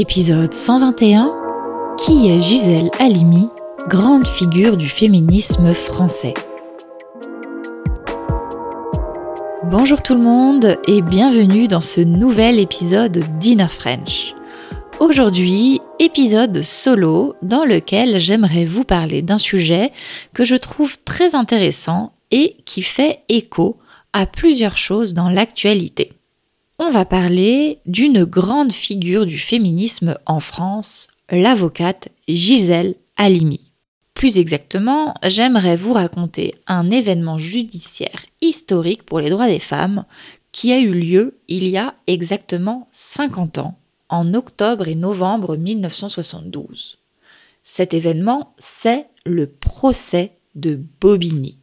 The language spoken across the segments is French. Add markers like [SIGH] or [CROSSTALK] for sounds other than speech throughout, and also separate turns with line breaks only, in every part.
Épisode 121 Qui est Gisèle Halimi, grande figure du féminisme français Bonjour tout le monde et bienvenue dans ce nouvel épisode d'Inner French. Aujourd'hui, épisode solo dans lequel j'aimerais vous parler d'un sujet que je trouve très intéressant et qui fait écho à plusieurs choses dans l'actualité. On va parler d'une grande figure du féminisme en France, l'avocate Gisèle Halimi. Plus exactement, j'aimerais vous raconter un événement judiciaire historique pour les droits des femmes qui a eu lieu il y a exactement 50 ans, en octobre et novembre 1972. Cet événement, c'est le procès de Bobigny.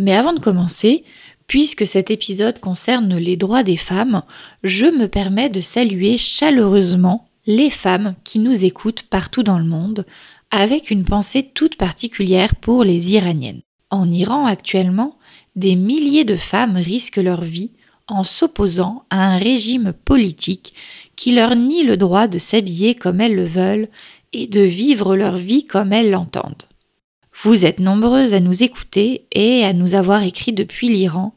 Mais avant de commencer, puisque cet épisode concerne les droits des femmes, je me permets de saluer chaleureusement les femmes qui nous écoutent partout dans le monde, avec une pensée toute particulière pour les Iraniennes. En Iran actuellement, des milliers de femmes risquent leur vie en s'opposant à un régime politique qui leur nie le droit de s'habiller comme elles le veulent et de vivre leur vie comme elles l'entendent. Vous êtes nombreuses à nous écouter et à nous avoir écrit depuis l'Iran.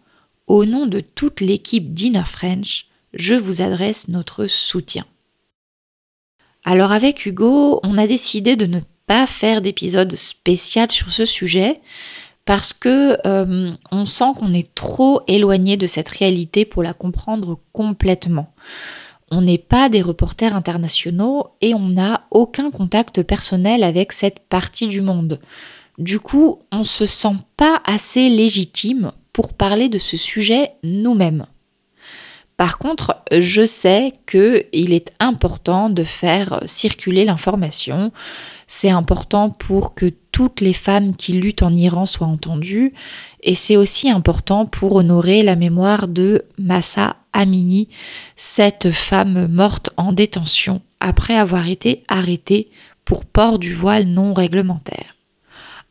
Au nom de toute l'équipe d'Inner French, je vous adresse notre soutien. Alors avec Hugo, on a décidé de ne pas faire d'épisode spécial sur ce sujet parce que euh, on sent qu'on est trop éloigné de cette réalité pour la comprendre complètement. On n'est pas des reporters internationaux et on n'a aucun contact personnel avec cette partie du monde. Du coup, on se sent pas assez légitime pour parler de ce sujet nous-mêmes. Par contre, je sais qu'il est important de faire circuler l'information. C'est important pour que toutes les femmes qui luttent en Iran soient entendues. Et c'est aussi important pour honorer la mémoire de Massa Amini, cette femme morte en détention après avoir été arrêtée pour port du voile non réglementaire.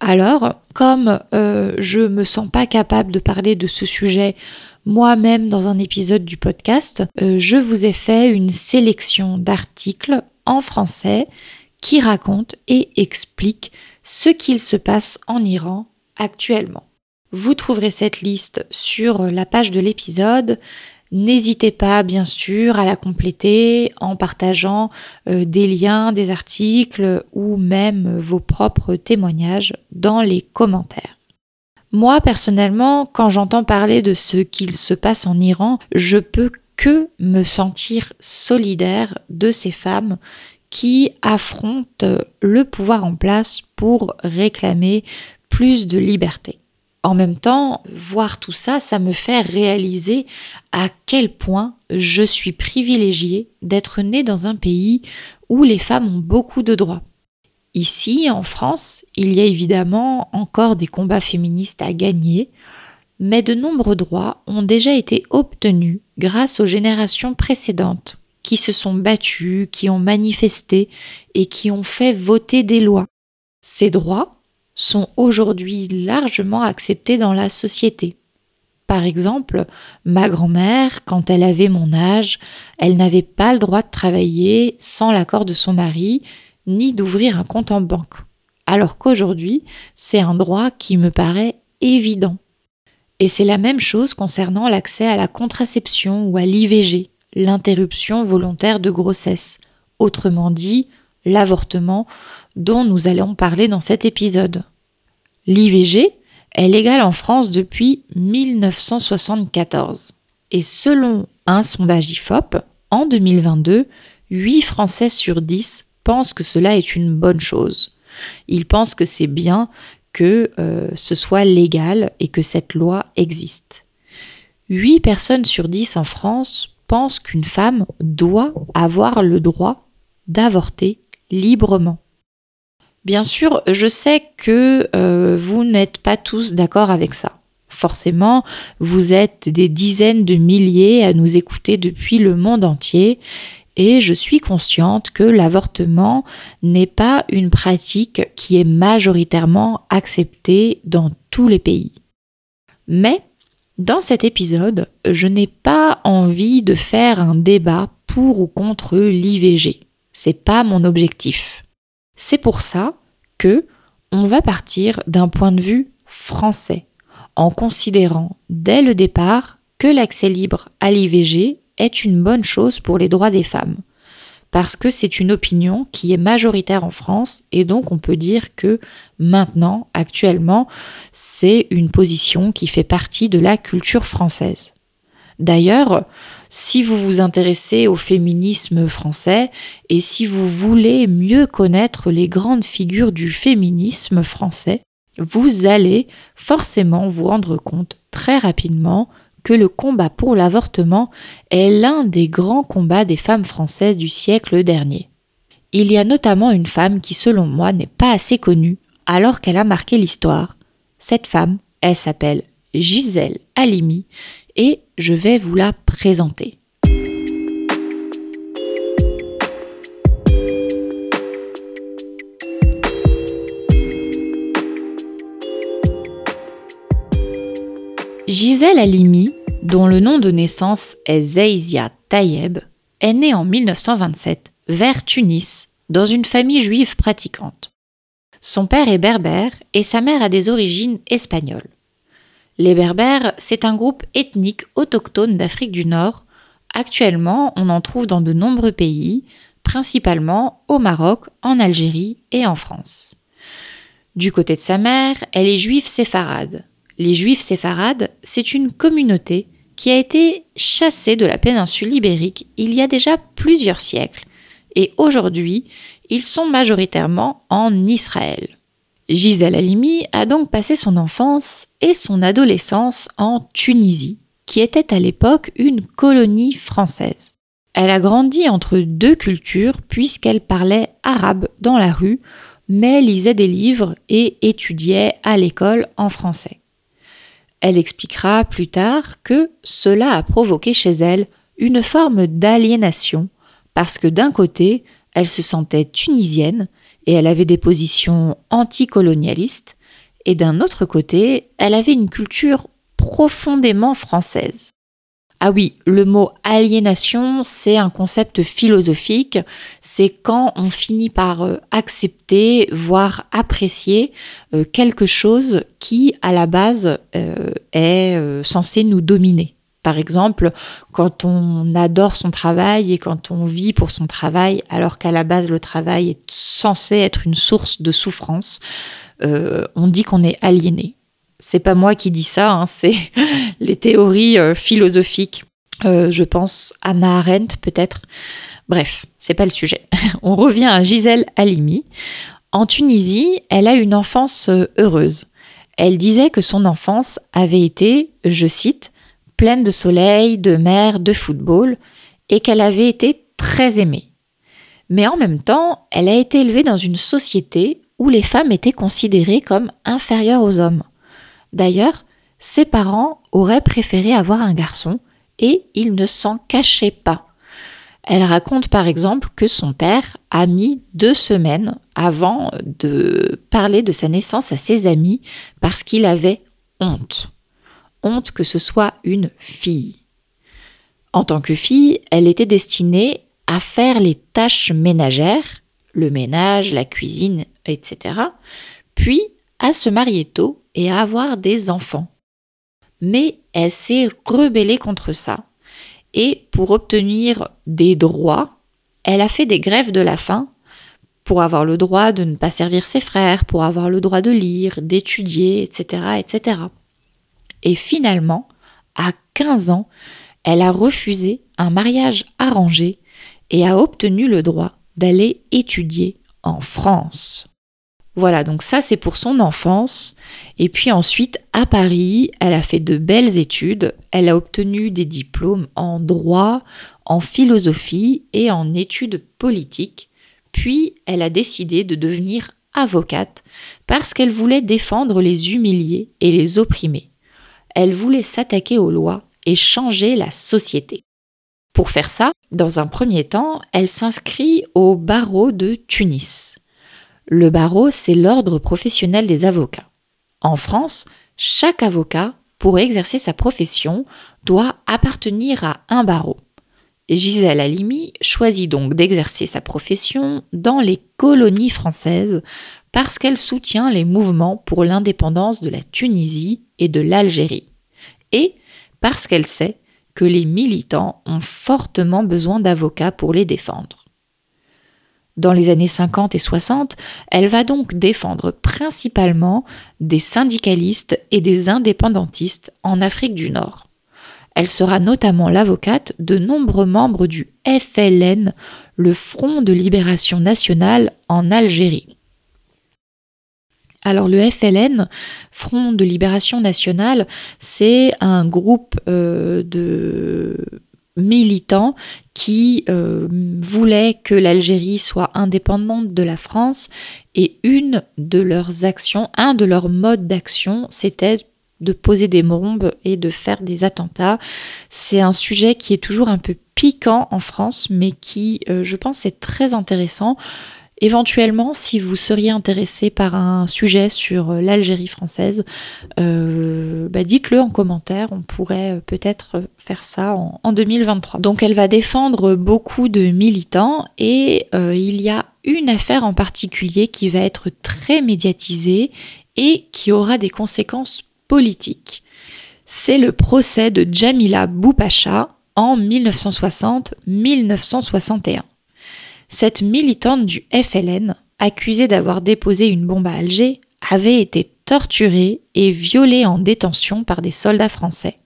Alors, comme euh, je me sens pas capable de parler de ce sujet moi-même dans un épisode du podcast, euh, je vous ai fait une sélection d'articles en français qui racontent et expliquent ce qu'il se passe en Iran actuellement. Vous trouverez cette liste sur la page de l'épisode. N'hésitez pas, bien sûr, à la compléter en partageant euh, des liens, des articles ou même vos propres témoignages dans les commentaires. Moi, personnellement, quand j'entends parler de ce qu'il se passe en Iran, je peux que me sentir solidaire de ces femmes qui affrontent le pouvoir en place pour réclamer plus de liberté. En même temps, voir tout ça, ça me fait réaliser à quel point je suis privilégiée d'être née dans un pays où les femmes ont beaucoup de droits. Ici, en France, il y a évidemment encore des combats féministes à gagner, mais de nombreux droits ont déjà été obtenus grâce aux générations précédentes qui se sont battues, qui ont manifesté et qui ont fait voter des lois. Ces droits, sont aujourd'hui largement acceptées dans la société. Par exemple, ma grand-mère, quand elle avait mon âge, elle n'avait pas le droit de travailler sans l'accord de son mari, ni d'ouvrir un compte en banque. Alors qu'aujourd'hui, c'est un droit qui me paraît évident. Et c'est la même chose concernant l'accès à la contraception ou à l'IVG, l'interruption volontaire de grossesse, autrement dit, l'avortement dont nous allons parler dans cet épisode. L'IVG est légale en France depuis 1974 et selon un sondage IFOP, en 2022, 8 Français sur 10 pensent que cela est une bonne chose. Ils pensent que c'est bien que euh, ce soit légal et que cette loi existe. 8 personnes sur 10 en France pensent qu'une femme doit avoir le droit d'avorter librement. Bien sûr, je sais que euh, vous n'êtes pas tous d'accord avec ça. Forcément, vous êtes des dizaines de milliers à nous écouter depuis le monde entier et je suis consciente que l'avortement n'est pas une pratique qui est majoritairement acceptée dans tous les pays. Mais dans cet épisode, je n'ai pas envie de faire un débat pour ou contre l'IVG. C'est pas mon objectif. C'est pour ça que on va partir d'un point de vue français, en considérant dès le départ que l'accès libre à l'IVG est une bonne chose pour les droits des femmes parce que c'est une opinion qui est majoritaire en France et donc on peut dire que maintenant, actuellement, c'est une position qui fait partie de la culture française. D'ailleurs, si vous vous intéressez au féminisme français et si vous voulez mieux connaître les grandes figures du féminisme français, vous allez forcément vous rendre compte très rapidement que le combat pour l'avortement est l'un des grands combats des femmes françaises du siècle dernier. Il y a notamment une femme qui, selon moi, n'est pas assez connue, alors qu'elle a marqué l'histoire. Cette femme, elle s'appelle Gisèle Halimi, et je vais vous la présenter. Gisèle Halimi, dont le nom de naissance est Zeizia Tayeb, est née en 1927 vers Tunis, dans une famille juive pratiquante. Son père est berbère et sa mère a des origines espagnoles. Les berbères, c'est un groupe ethnique autochtone d'Afrique du Nord. Actuellement, on en trouve dans de nombreux pays, principalement au Maroc, en Algérie et en France. Du côté de sa mère, elle est juive séfarade, les Juifs séfarades, c'est une communauté qui a été chassée de la péninsule ibérique il y a déjà plusieurs siècles, et aujourd'hui, ils sont majoritairement en Israël. Gisèle Halimi a donc passé son enfance et son adolescence en Tunisie, qui était à l'époque une colonie française. Elle a grandi entre deux cultures puisqu'elle parlait arabe dans la rue, mais lisait des livres et étudiait à l'école en français. Elle expliquera plus tard que cela a provoqué chez elle une forme d'aliénation, parce que d'un côté, elle se sentait tunisienne et elle avait des positions anticolonialistes, et d'un autre côté, elle avait une culture profondément française. Ah oui, le mot aliénation, c'est un concept philosophique, c'est quand on finit par euh, accepter, voire apprécier euh, quelque chose qui, à la base, euh, est censé nous dominer. Par exemple, quand on adore son travail et quand on vit pour son travail, alors qu'à la base le travail est censé être une source de souffrance, on dit qu'on est aliéné c'est pas moi qui dis ça, hein, [LAUGHS] c'est les théories euh, philosophiques. Euh, je pense Anna Arendt peut-être. Bref, c'est pas le sujet. [LAUGHS] On revient à Gisèle Halimi. En Tunisie, elle a une enfance euh, heureuse. Elle disait que son enfance avait été, je cite, pleine de soleil, de mer, de football, et qu'elle avait été très aimée. Mais en même temps, elle a été élevée dans une société où les femmes étaient considérées comme inférieures aux hommes. D'ailleurs, ses parents auraient préféré avoir un garçon et il ne s'en cachait pas. Elle raconte par exemple que son père a mis deux semaines avant de parler de sa naissance à ses amis parce qu'il avait honte. Honte que ce soit une fille. En tant que fille, elle était destinée à faire les tâches ménagères, le ménage, la cuisine, etc., puis à se marier tôt et à avoir des enfants. Mais elle s'est rebellée contre ça. Et pour obtenir des droits, elle a fait des grèves de la faim pour avoir le droit de ne pas servir ses frères, pour avoir le droit de lire, d'étudier, etc., etc. Et finalement, à 15 ans, elle a refusé un mariage arrangé et a obtenu le droit d'aller étudier en France. Voilà, donc ça c'est pour son enfance. Et puis ensuite, à Paris, elle a fait de belles études. Elle a obtenu des diplômes en droit, en philosophie et en études politiques. Puis elle a décidé de devenir avocate parce qu'elle voulait défendre les humiliés et les opprimés. Elle voulait s'attaquer aux lois et changer la société. Pour faire ça, dans un premier temps, elle s'inscrit au barreau de Tunis. Le barreau, c'est l'ordre professionnel des avocats. En France, chaque avocat, pour exercer sa profession, doit appartenir à un barreau. Gisèle Halimi choisit donc d'exercer sa profession dans les colonies françaises parce qu'elle soutient les mouvements pour l'indépendance de la Tunisie et de l'Algérie, et parce qu'elle sait que les militants ont fortement besoin d'avocats pour les défendre. Dans les années 50 et 60, elle va donc défendre principalement des syndicalistes et des indépendantistes en Afrique du Nord. Elle sera notamment l'avocate de nombreux membres du FLN, le Front de libération nationale en Algérie. Alors le FLN, Front de libération nationale, c'est un groupe euh, de militants qui euh, voulaient que l'Algérie soit indépendante de la France et une de leurs actions, un de leurs modes d'action, c'était de poser des bombes et de faire des attentats. C'est un sujet qui est toujours un peu piquant en France, mais qui, euh, je pense, est très intéressant. Éventuellement, si vous seriez intéressé par un sujet sur euh, l'Algérie française, euh, bah, dites-le en commentaire. On pourrait peut-être faire ça en, 2023. Donc, elle va défendre beaucoup de militants et il y a une affaire en particulier qui va être très médiatisée et qui aura des conséquences politique. C'est le procès de Jamila Boupacha en 1960-1961. Cette militante du FLN, accusée d'avoir déposé une bombe à Alger, avait été torturée et violée en détention par des soldats français.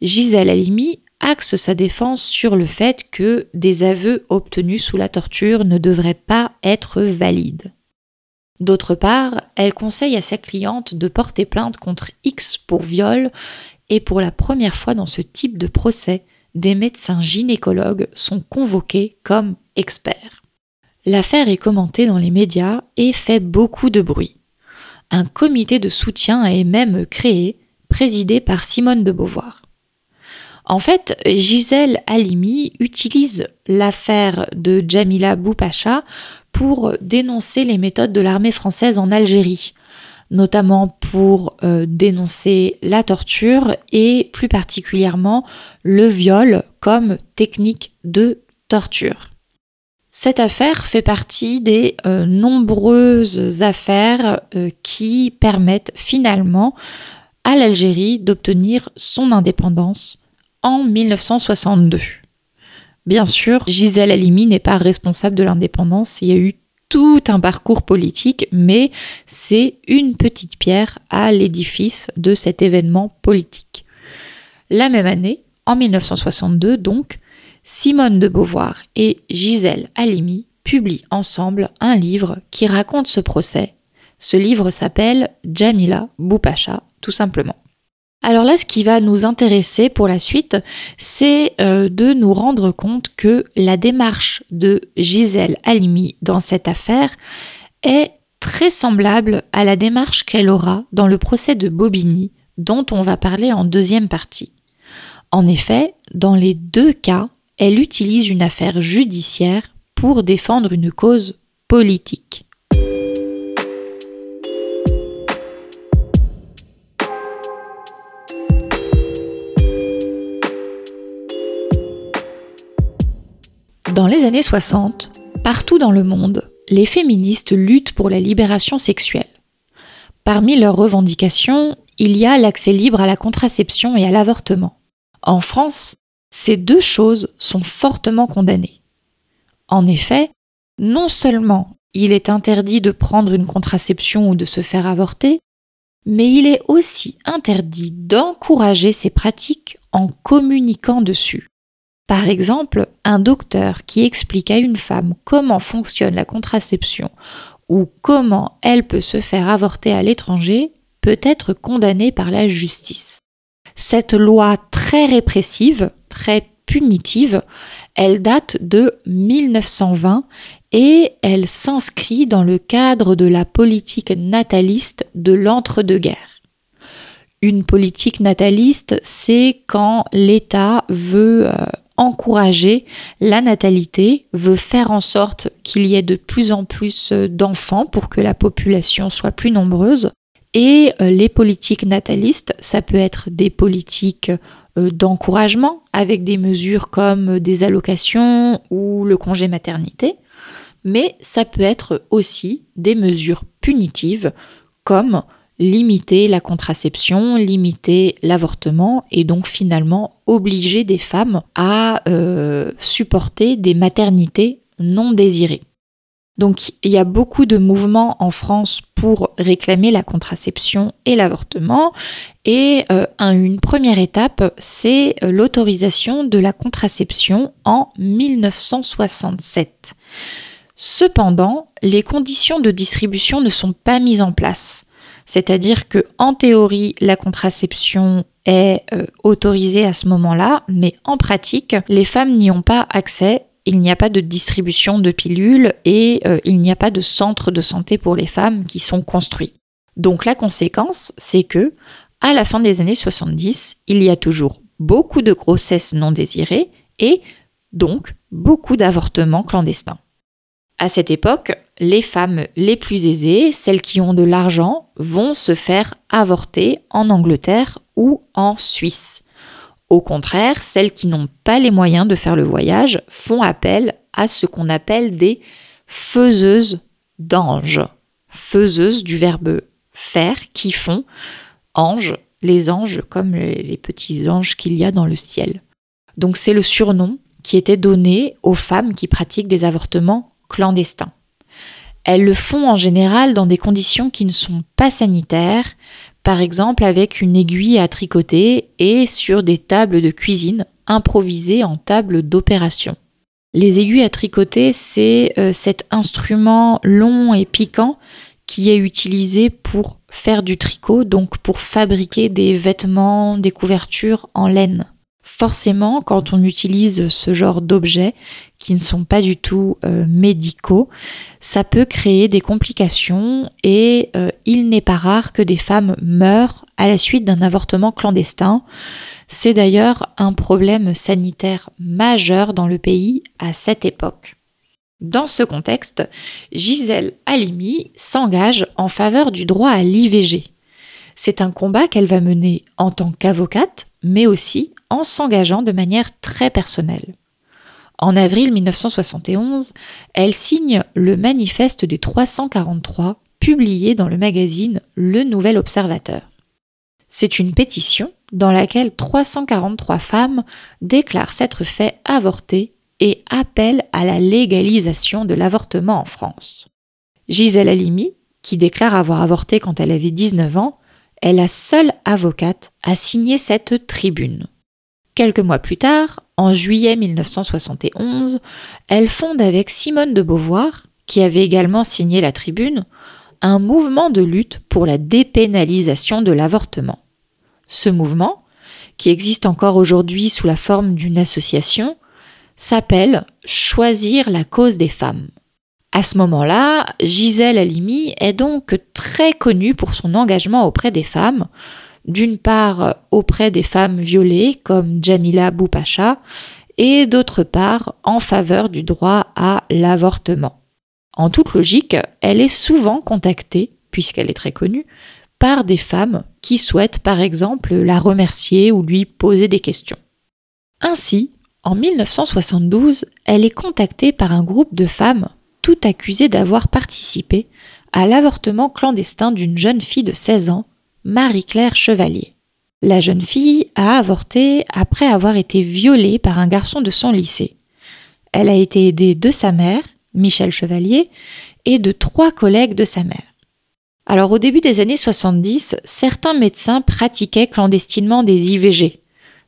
Gisèle Halimi axe sa défense sur le fait que des aveux obtenus sous la torture ne devraient pas être valides. D'autre part, elle conseille à sa cliente de porter plainte contre X pour viol et pour la première fois dans ce type de procès, des médecins gynécologues sont convoqués comme experts. L'affaire est commentée dans les médias et fait beaucoup de bruit. Un comité de soutien est même créé, présidé par Simone de Beauvoir. En fait, Gisèle Halimi utilise l'affaire de Jamila Boupacha pour dénoncer les méthodes de l'armée française en Algérie, notamment pour euh, dénoncer la torture et plus particulièrement le viol comme technique de torture. Cette affaire fait partie des euh, nombreuses affaires euh, qui permettent finalement à l'Algérie d'obtenir son indépendance en 1962. Bien sûr, Gisèle Halimi n'est pas responsable de l'indépendance. Il y a eu un parcours politique, mais c'est une petite pierre à l'édifice de cet événement politique. La même année, en 1962 donc, Simone de Beauvoir et Gisèle Halimi publient ensemble un livre qui raconte ce procès. Ce livre s'appelle Jamila Boupacha, tout simplement. Alors là, ce qui va nous intéresser pour la suite, c'est euh, de nous rendre compte que la démarche de Gisèle Halimi dans cette affaire est très semblable à la démarche qu'elle aura dans le procès de Bobigny, dont on va parler en deuxième partie. En effet, dans les deux cas, elle utilise une affaire judiciaire pour défendre une cause politique. Dans les années 60, partout dans le monde, les féministes luttent pour la libération sexuelle. Parmi leurs revendications, il y a l'accès libre à la contraception et à l'avortement. En France, ces deux choses sont fortement condamnées. En effet, non seulement il est interdit de prendre une contraception ou de se faire avorter, mais il est aussi interdit d'encourager ces pratiques en communiquant dessus. Par exemple, un docteur qui explique à une femme comment fonctionne la contraception ou comment elle peut se faire avorter à l'étranger peut être condamné par la justice. Cette loi très répressive, très punitive, elle date de 1920 et elle s'inscrit dans le cadre de la politique nataliste de l'entre-deux-guerres. Une politique nataliste, c'est quand l'État veut euh, encourager la natalité, veut faire en sorte qu'il y ait de plus en plus euh, d'enfants pour que la population soit plus nombreuse. Et euh, les politiques natalistes, ça peut être des politiques euh, d'encouragement avec des mesures comme des allocations ou le congé maternité, mais ça peut être aussi des mesures punitives comme limiter la contraception, limiter l'avortement et donc finalement obliger des femmes à euh, supporter des maternités non désirées. Donc il y a beaucoup de mouvements en France pour réclamer la contraception et l'avortement. Et euh, une première étape, c'est euh, l'autorisation de la contraception en 1967. Cependant, les conditions de distribution ne sont pas mises en place. C'est-à-dire que en théorie, la contraception est euh, autorisée à ce moment-là, mais en pratique, les femmes n'y ont pas accès. Il n'y a pas de distribution de pilules et euh, il n'y a pas de centre de santé pour les femmes qui sont construits. Donc la conséquence, c'est que à la fin des années 70, il y a toujours beaucoup de grossesses non désirées et donc beaucoup d'avortements clandestins. À cette époque, les femmes les plus aisées, celles qui ont de l'argent, vont se faire avorter en Angleterre ou en Suisse. Au contraire, celles qui n'ont pas les moyens de faire le voyage font appel à ce qu'on appelle des faiseuses d'anges. Faiseuses du verbe faire qui font anges, les anges comme les petits anges qu'il y a dans le ciel. Donc c'est le surnom qui était donné aux femmes qui pratiquent des avortements clandestins. Elles le font en général dans des conditions qui ne sont pas sanitaires, par exemple avec une aiguille à tricoter et sur des tables de cuisine improvisées en table d'opération. Les aiguilles à tricoter, c'est euh, cet instrument long et piquant qui est utilisé pour faire du tricot, donc pour fabriquer des vêtements, des couvertures en laine forcément, quand on utilise ce genre d'objets qui ne sont pas du tout euh, médicaux, ça peut créer des complications et euh, il n'est pas rare que des femmes meurent à la suite d'un avortement clandestin. C'est d'ailleurs un problème sanitaire majeur dans le pays à cette époque. Dans ce contexte, Gisèle Halimi s'engage en faveur du droit à l'IVG. C'est un combat qu'elle va mener en tant qu'avocate, mais aussi en s'engageant de manière très personnelle. En avril 1971, elle signe le manifeste des 343 publié dans le magazine Le Nouvel Observateur. C'est une pétition dans laquelle 343 femmes déclarent s'être fait avorter et appellent à la légalisation de l'avortement en France. Gisèle Halimi, qui déclare avoir avorté quand elle avait 19 ans, est la seule avocate à signer cette tribune. Quelques mois plus tard, en juillet 1971, elle fonde avec Simone de Beauvoir, qui avait également signé la tribune, un mouvement de lutte pour la dépénalisation de l'avortement. Ce mouvement, qui existe encore aujourd'hui sous la forme d'une association, s'appelle Choisir la cause des femmes. À ce moment-là, Gisèle Halimi est donc très connue pour son engagement auprès des femmes, d'une part auprès des femmes violées comme Jamila Boupacha et d'autre part en faveur du droit à l'avortement. En toute logique, elle est souvent contactée, puisqu'elle est très connue, par des femmes qui souhaitent par exemple la remercier ou lui poser des questions. Ainsi, en 1972, elle est contactée par un groupe de femmes toutes accusées d'avoir participé à l'avortement clandestin d'une jeune fille de 16 ans Marie-Claire Chevalier. La jeune fille a avorté après avoir été violée par un garçon de son lycée. Elle a été aidée de sa mère, Michel Chevalier, et de trois collègues de sa mère. Alors au début des années 70, certains médecins pratiquaient clandestinement des IVG.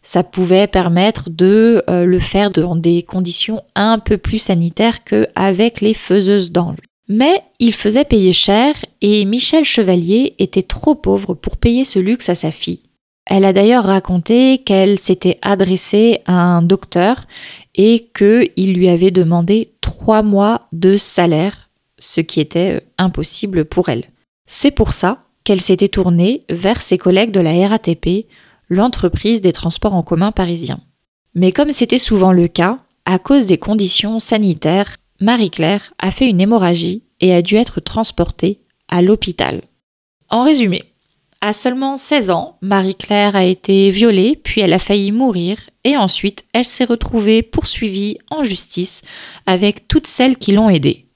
Ça pouvait permettre de euh, le faire dans des conditions un peu plus sanitaires qu'avec les faiseuses d'anges. Mais il faisait payer cher et Michel Chevalier était trop pauvre pour payer ce luxe à sa fille. Elle a d'ailleurs raconté qu'elle s'était adressée à un docteur et qu'il lui avait demandé trois mois de salaire, ce qui était euh, impossible pour elle. C'est pour ça qu'elle s'était tournée vers ses collègues de la RATP, l'entreprise des transports en commun parisiens. Mais comme c'était souvent le cas, à cause des conditions sanitaires Marie-Claire a fait une hémorragie et a dû être transportée à l'hôpital. En résumé, À seulement 16 ans, Marie-Claire a été violée, puis elle a failli mourir, et ensuite elle s'est retrouvée poursuivie en justice avec toutes celles qui l'ont aidée.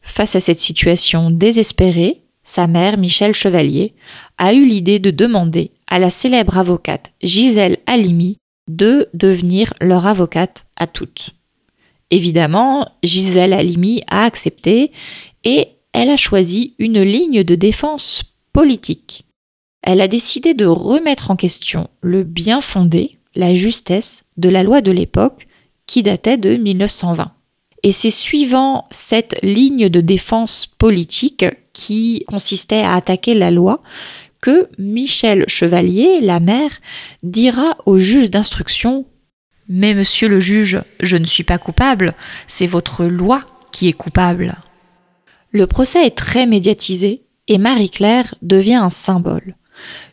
Face à cette situation désespérée, sa mère, Michel Chevalier, a eu l'idée de demander à la célèbre avocate Gisèle Halimi de devenir leur avocate à toutes. Évidemment, Gisèle Halimi a accepté et elle a choisi une ligne de défense politique. Elle a décidé de remettre en question le bien fondé, la justesse de la loi de l'époque qui datait de 1920. Et c'est suivant cette ligne de défense politique qui consistait à attaquer la loi que Michel Chevalier, la mère, dira au juge d'instruction Mais monsieur le juge, je ne suis pas coupable, c'est votre loi qui est coupable. Le procès est très médiatisé et Marie-Claire devient un symbole.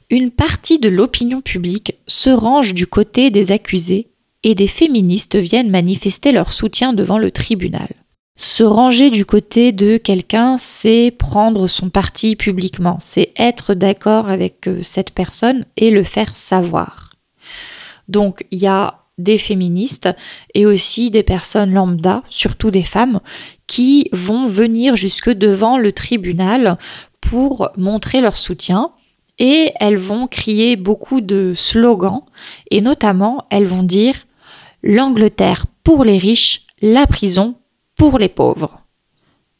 Une partie de l'opinion publique se range du côté des accusés et des féministes viennent manifester leur soutien devant le tribunal. Se ranger du côté de quelqu'un, c'est prendre son parti publiquement, c'est être d'accord avec euh, cette personne et le faire savoir. Donc il y a des féministes et aussi des personnes lambda, surtout des femmes, qui vont venir jusque devant le tribunal pour montrer leur soutien et elles vont crier beaucoup de slogans et notamment elles vont dire l'Angleterre pour les riches, la prison pour les pauvres.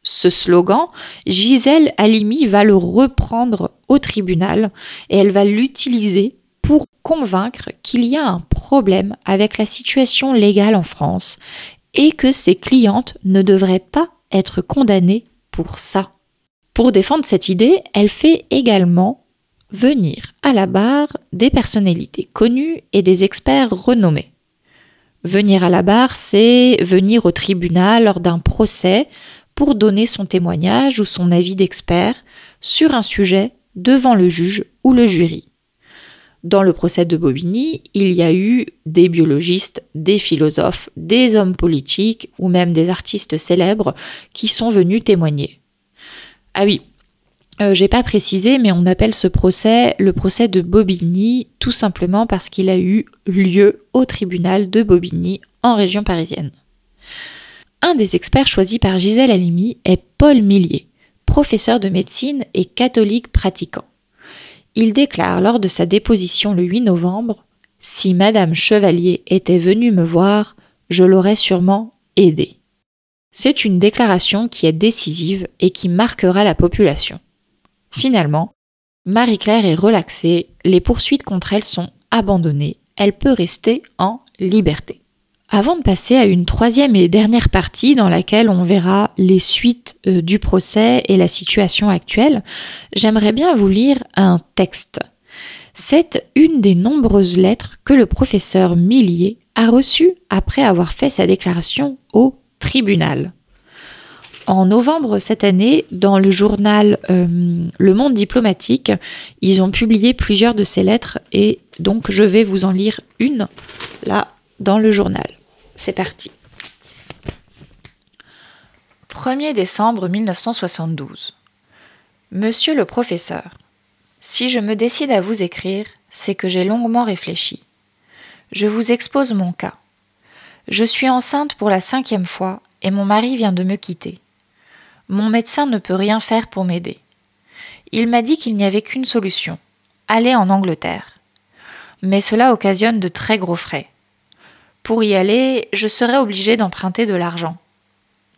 Ce slogan, Gisèle Halimi va le reprendre au tribunal et elle va l'utiliser pour convaincre qu'il y a un problème avec la situation légale en France et que ses clientes ne devraient pas être condamnées pour ça. Pour défendre cette idée, elle fait également venir à la barre des personnalités connues et des experts renommés. Venir à la barre, c'est venir au tribunal lors d'un procès pour donner son témoignage ou son avis d'expert sur un sujet devant le juge ou le jury. Dans le procès de Bobigny, il y a eu des biologistes, des philosophes, des hommes politiques ou même des artistes célèbres qui sont venus témoigner. Ah oui, euh, j'ai pas précisé, mais on appelle ce procès le procès de Bobigny, tout simplement parce qu'il a eu lieu au tribunal de Bobigny, en région parisienne. Un des experts choisis par Gisèle Halimi est Paul Millier, professeur de médecine et catholique pratiquant. Il déclare lors de sa déposition le 8 novembre Si Madame Chevalier était venue me voir, je l'aurais sûrement aidée. C'est une déclaration qui est décisive et qui marquera la population. Finalement, Marie-Claire est relaxée, les poursuites contre elle sont abandonnées, elle peut rester en liberté. Avant de passer à une troisième et dernière partie dans laquelle on verra les suites euh, du procès et la situation actuelle, j'aimerais bien vous lire un texte. C'est une des nombreuses lettres que le professeur Millier a reçues après avoir fait sa déclaration au tribunal. En novembre cette année, dans le journal euh, Le Monde diplomatique, ils ont publié plusieurs de ces lettres et donc je vais vous en lire une là dans le journal. C'est parti. 1er décembre 1972. Monsieur le professeur, si je me décide à vous écrire, c'est que j'ai longuement réfléchi. Je vous expose mon cas. Je suis enceinte pour la cinquième fois et mon mari vient de me quitter. Mon médecin ne peut rien faire pour m'aider. Il m'a dit qu'il n'y avait qu'une solution aller en Angleterre. Mais cela occasionne de très gros frais. Pour y aller, je serai obligée d'emprunter de l'argent.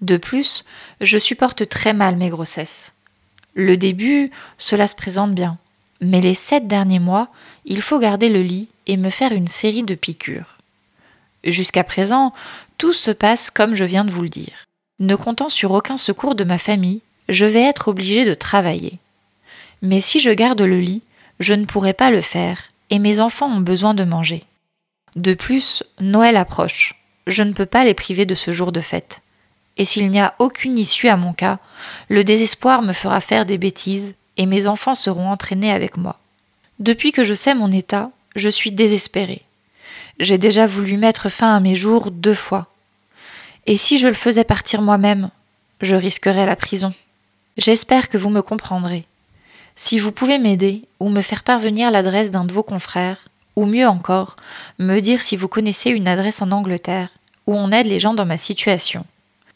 De plus, je supporte très mal mes grossesses. Le début, cela se présente bien. Mais les sept derniers mois, il faut garder le lit et me faire une série de piqûres. Jusqu'à présent, tout se passe comme je viens de vous le dire. Ne comptant sur aucun secours de ma famille, je vais être obligée de travailler. Mais si je garde le lit, je ne pourrai pas le faire, et mes enfants ont besoin de manger. De plus, Noël approche. Je ne peux pas les priver de ce jour de fête. Et s'il n'y a aucune issue à mon cas, le désespoir me fera faire des bêtises, et mes enfants seront entraînés avec moi. Depuis que je sais mon état, je suis désespérée. J'ai déjà voulu mettre fin à mes jours deux fois, et si je le faisais partir moi-même, je risquerais la prison. J'espère que vous me comprendrez. Si vous pouvez m'aider ou me faire parvenir l'adresse d'un de vos confrères, ou mieux encore, me dire si vous connaissez une adresse en Angleterre où on aide les gens dans ma situation.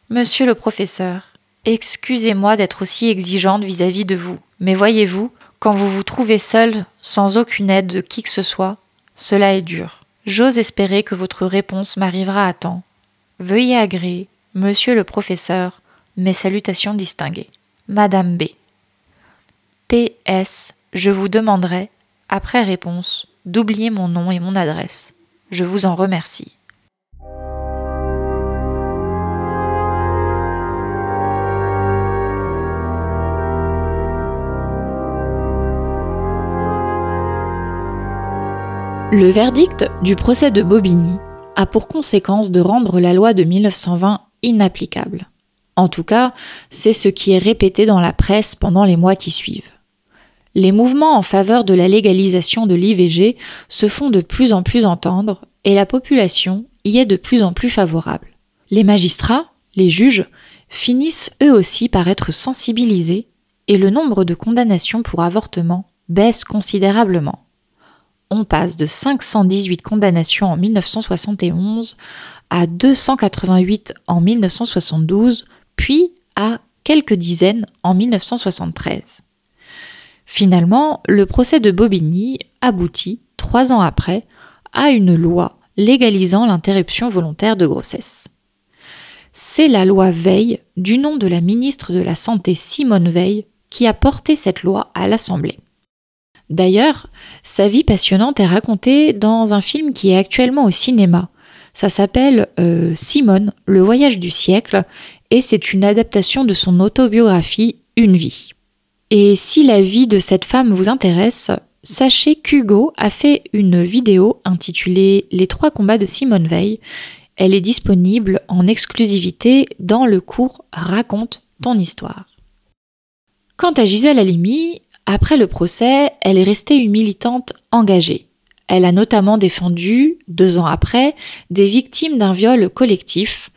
Monsieur le professeur, excusez-moi d'être aussi exigeante vis-à-vis de vous, mais voyez-vous, quand vous vous trouvez seul, sans aucune aide de qui que ce soit, cela est dur. J'ose espérer que votre réponse m'arrivera à temps. Veuillez agréer, monsieur le professeur, mes salutations distinguées. Madame B. PS, je vous demanderai, après réponse, d'oublier mon nom et mon adresse. Je vous en remercie. Le verdict du procès de Bobigny a pour conséquence de rendre la loi de 1920 inapplicable. En tout cas, c'est ce qui est répété dans la presse pendant les mois qui suivent. Les mouvements en faveur de la légalisation de l'IVG se font de plus en plus entendre et la population y est de plus en plus favorable. Les magistrats, les juges, finissent eux aussi par être sensibilisés et le nombre de condamnations pour avortement baisse considérablement on passe de 518 condamnations en 1971 à 288 en 1972, puis à quelques dizaines en 1973. Finalement, le procès de Bobigny aboutit, trois ans après, à une loi légalisant l'interruption volontaire de grossesse. C'est la loi Veil, du nom de la ministre de la Santé Simone Veil, qui a porté cette loi à l'Assemblée. D'ailleurs, sa vie passionnante est racontée dans un film qui est actuellement au cinéma. Ça s'appelle euh, Simone, le voyage du siècle, et c'est une adaptation de son autobiographie Une vie. Et si la vie de cette femme vous intéresse, sachez qu'Hugo a fait une vidéo intitulée Les trois combats de Simone Veil. Elle est disponible en exclusivité dans le cours Raconte ton histoire. Quant à Gisèle Halimi, après le procès, elle est restée une militante engagée. Elle a notamment défendu, deux ans après, des victimes d'un viol collectif,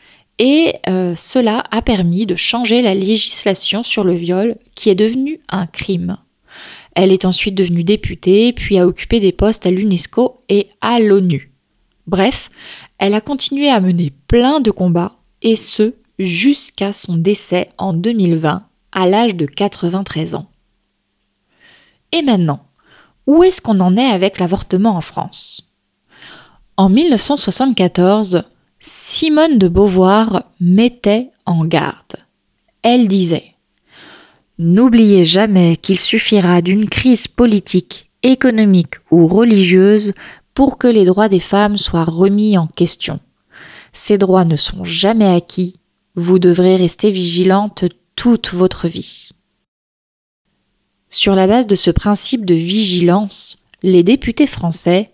et euh, cela a permis de changer la législation sur le viol qui est devenu un crime. Elle est ensuite devenue députée, puis a occupé des postes à l'UNESCO et à l'ONU. Bref, elle a continué à mener plein de combats, et ce, jusqu'à son décès en 2020, à l'âge de 93 ans. Et maintenant, où est-ce qu'on en est avec l'avortement en France? En 1974, Simone de Beauvoir mettait en garde. Elle disait N'oubliez jamais qu'il suffira d'une crise politique, économique ou religieuse pour que les droits des femmes soient remis en question. Ces droits ne sont jamais acquis, vous devrez rester vigilante toute votre vie. Sur la base de ce principe de vigilance, les députés français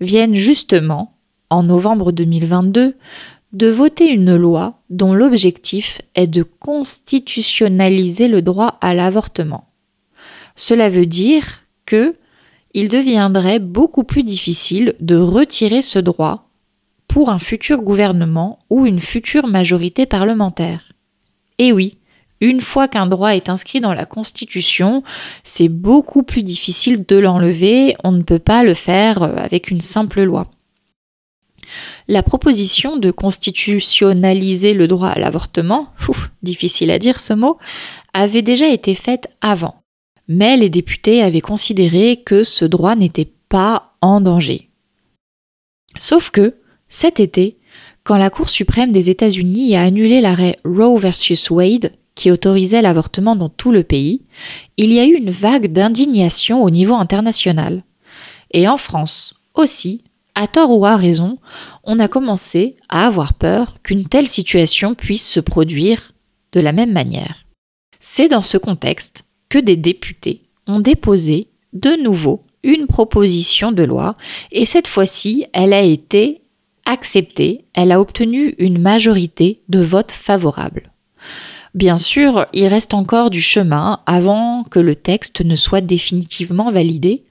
viennent justement, en novembre 2022, de voter une loi dont l'objectif est de constitutionnaliser le droit à l'avortement. Cela veut dire que il deviendrait beaucoup plus difficile de retirer ce droit pour un futur gouvernement ou une future majorité parlementaire. Et oui, une fois qu'un droit est inscrit dans la Constitution, c'est beaucoup plus difficile de l'enlever, on ne peut pas le faire euh, avec une simple loi. La proposition de constitutionnaliser le droit à l'avortement, difficile à dire ce mot, avait déjà été faite avant. Mais les députés avaient considéré que ce droit n'était pas en danger. Sauf que, cet été, quand la Cour suprême des États-Unis a annulé l'arrêt Roe versus Wade, qui autorisait l'avortement dans tout le pays, il y a eu une vague d'indignation au niveau international. Et en France aussi, à tort ou à raison, on a commencé à avoir peur qu'une telle situation puisse se produire de la même manière. C'est dans ce contexte que des députés ont déposé de nouveau une proposition de loi et cette fois-ci, elle a été acceptée, elle a obtenu une majorité de votes favorables. Bien sûr, il reste encore du chemin avant que le texte ne soit définitivement validé,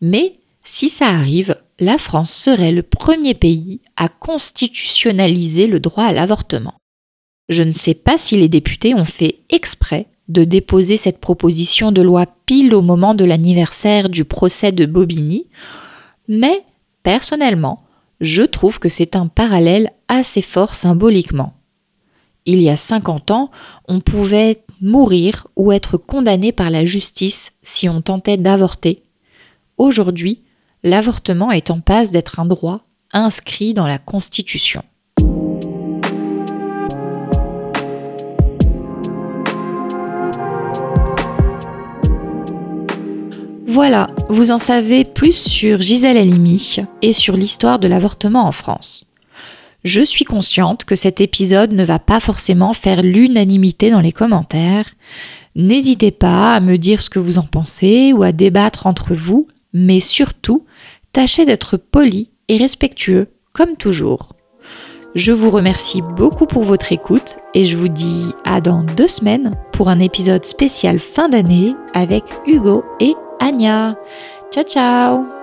mais si ça arrive, la France serait le premier pays à constitutionnaliser le droit à l'avortement. Je ne sais pas si les députés ont fait exprès de déposer cette proposition de loi pile au moment de l'anniversaire du procès de Bobigny, mais personnellement, je trouve que c'est un parallèle assez fort symboliquement. Il y a 50 ans, on pouvait mourir ou être condamné par la justice si on tentait d'avorter. Aujourd'hui, l'avortement est en passe d'être un droit inscrit dans la Constitution. Voilà, vous en savez plus sur Gisèle Halimi et sur l'histoire de l'avortement en France. Je suis consciente que cet épisode ne va pas forcément faire l'unanimité dans les commentaires. N'hésitez pas à me dire ce que vous en pensez ou à débattre entre vous, mais surtout, tâchez d'être poli et respectueux, comme toujours. Je vous remercie beaucoup pour votre écoute et je vous dis à dans deux semaines pour un épisode spécial fin d'année avec Hugo et Anya. Ciao ciao